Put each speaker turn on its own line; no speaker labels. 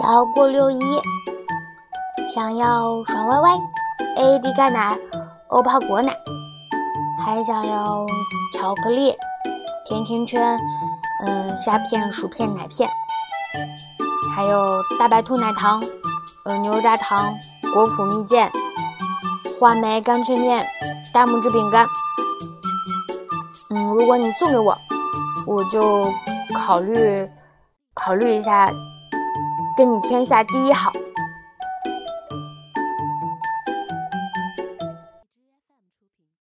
想要过六一，想要爽歪歪，AD 钙奶，欧泡果奶，还想要巧克力、甜甜圈，嗯，虾片、薯片、奶片，还有大白兔奶糖，呃，牛轧糖，果脯蜜饯，话梅干脆面，大拇指饼干。嗯，如果你送给我，我就考虑考虑一下。跟你天下第一好。